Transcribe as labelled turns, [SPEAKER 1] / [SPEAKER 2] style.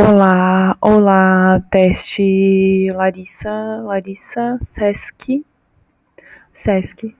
[SPEAKER 1] Olá, olá, teste Larissa, Larissa, Sesc, Sesc.